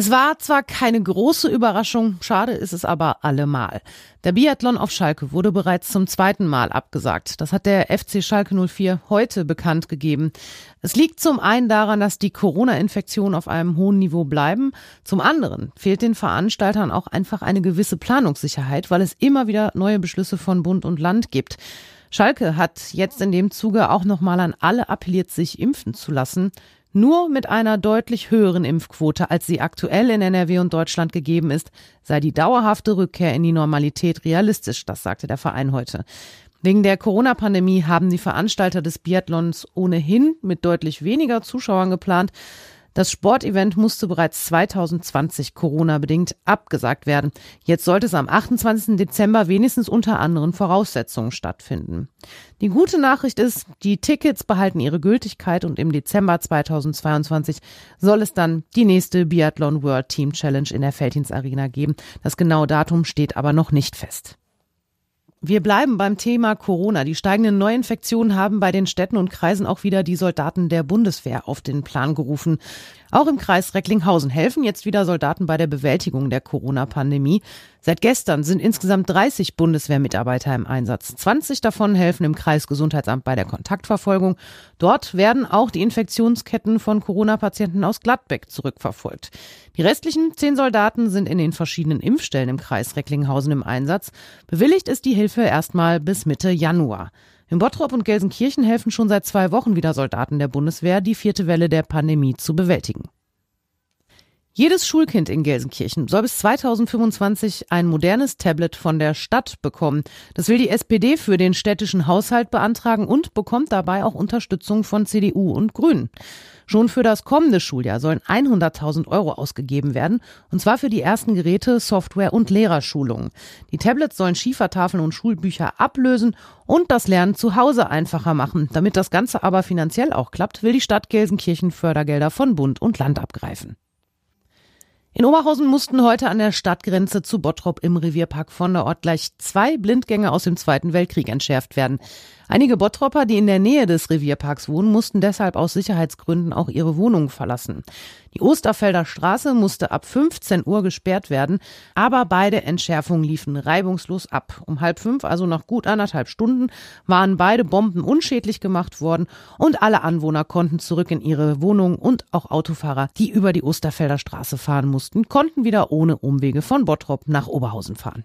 Es war zwar keine große Überraschung, schade ist es aber allemal. Der Biathlon auf Schalke wurde bereits zum zweiten Mal abgesagt. Das hat der FC Schalke 04 heute bekannt gegeben. Es liegt zum einen daran, dass die Corona-Infektionen auf einem hohen Niveau bleiben. Zum anderen fehlt den Veranstaltern auch einfach eine gewisse Planungssicherheit, weil es immer wieder neue Beschlüsse von Bund und Land gibt. Schalke hat jetzt in dem Zuge auch nochmal an alle appelliert, sich impfen zu lassen. Nur mit einer deutlich höheren Impfquote, als sie aktuell in NRW und Deutschland gegeben ist, sei die dauerhafte Rückkehr in die Normalität realistisch, das sagte der Verein heute. Wegen der Corona-Pandemie haben die Veranstalter des Biathlons ohnehin mit deutlich weniger Zuschauern geplant. Das Sportevent musste bereits 2020 Corona-bedingt abgesagt werden. Jetzt sollte es am 28. Dezember wenigstens unter anderen Voraussetzungen stattfinden. Die gute Nachricht ist, die Tickets behalten ihre Gültigkeit und im Dezember 2022 soll es dann die nächste Biathlon World Team Challenge in der Feldins Arena geben. Das genaue Datum steht aber noch nicht fest. Wir bleiben beim Thema Corona. Die steigenden Neuinfektionen haben bei den Städten und Kreisen auch wieder die Soldaten der Bundeswehr auf den Plan gerufen. Auch im Kreis Recklinghausen helfen jetzt wieder Soldaten bei der Bewältigung der Corona-Pandemie. Seit gestern sind insgesamt 30 Bundeswehrmitarbeiter im Einsatz. 20 davon helfen im Kreisgesundheitsamt bei der Kontaktverfolgung. Dort werden auch die Infektionsketten von Corona-Patienten aus Gladbeck zurückverfolgt. Die restlichen zehn Soldaten sind in den verschiedenen Impfstellen im Kreis Recklinghausen im Einsatz. Bewilligt ist die Hilfe erstmal bis Mitte Januar. In Bottrop und Gelsenkirchen helfen schon seit zwei Wochen wieder Soldaten der Bundeswehr, die vierte Welle der Pandemie zu bewältigen. Jedes Schulkind in Gelsenkirchen soll bis 2025 ein modernes Tablet von der Stadt bekommen. Das will die SPD für den städtischen Haushalt beantragen und bekommt dabei auch Unterstützung von CDU und Grünen. Schon für das kommende Schuljahr sollen 100.000 Euro ausgegeben werden, und zwar für die ersten Geräte, Software und Lehrerschulungen. Die Tablets sollen Schiefertafeln und Schulbücher ablösen und das Lernen zu Hause einfacher machen. Damit das Ganze aber finanziell auch klappt, will die Stadt Gelsenkirchen Fördergelder von Bund und Land abgreifen. In Oberhausen mussten heute an der Stadtgrenze zu Bottrop im Revierpark von der Ort gleich zwei Blindgänge aus dem Zweiten Weltkrieg entschärft werden. Einige Bottropper, die in der Nähe des Revierparks wohnen, mussten deshalb aus Sicherheitsgründen auch ihre Wohnungen verlassen. Die Osterfelder Straße musste ab 15 Uhr gesperrt werden, aber beide Entschärfungen liefen reibungslos ab. Um halb fünf, also nach gut anderthalb Stunden, waren beide Bomben unschädlich gemacht worden und alle Anwohner konnten zurück in ihre Wohnungen und auch Autofahrer, die über die Osterfelder Straße fahren mussten, konnten wieder ohne Umwege von Bottrop nach Oberhausen fahren.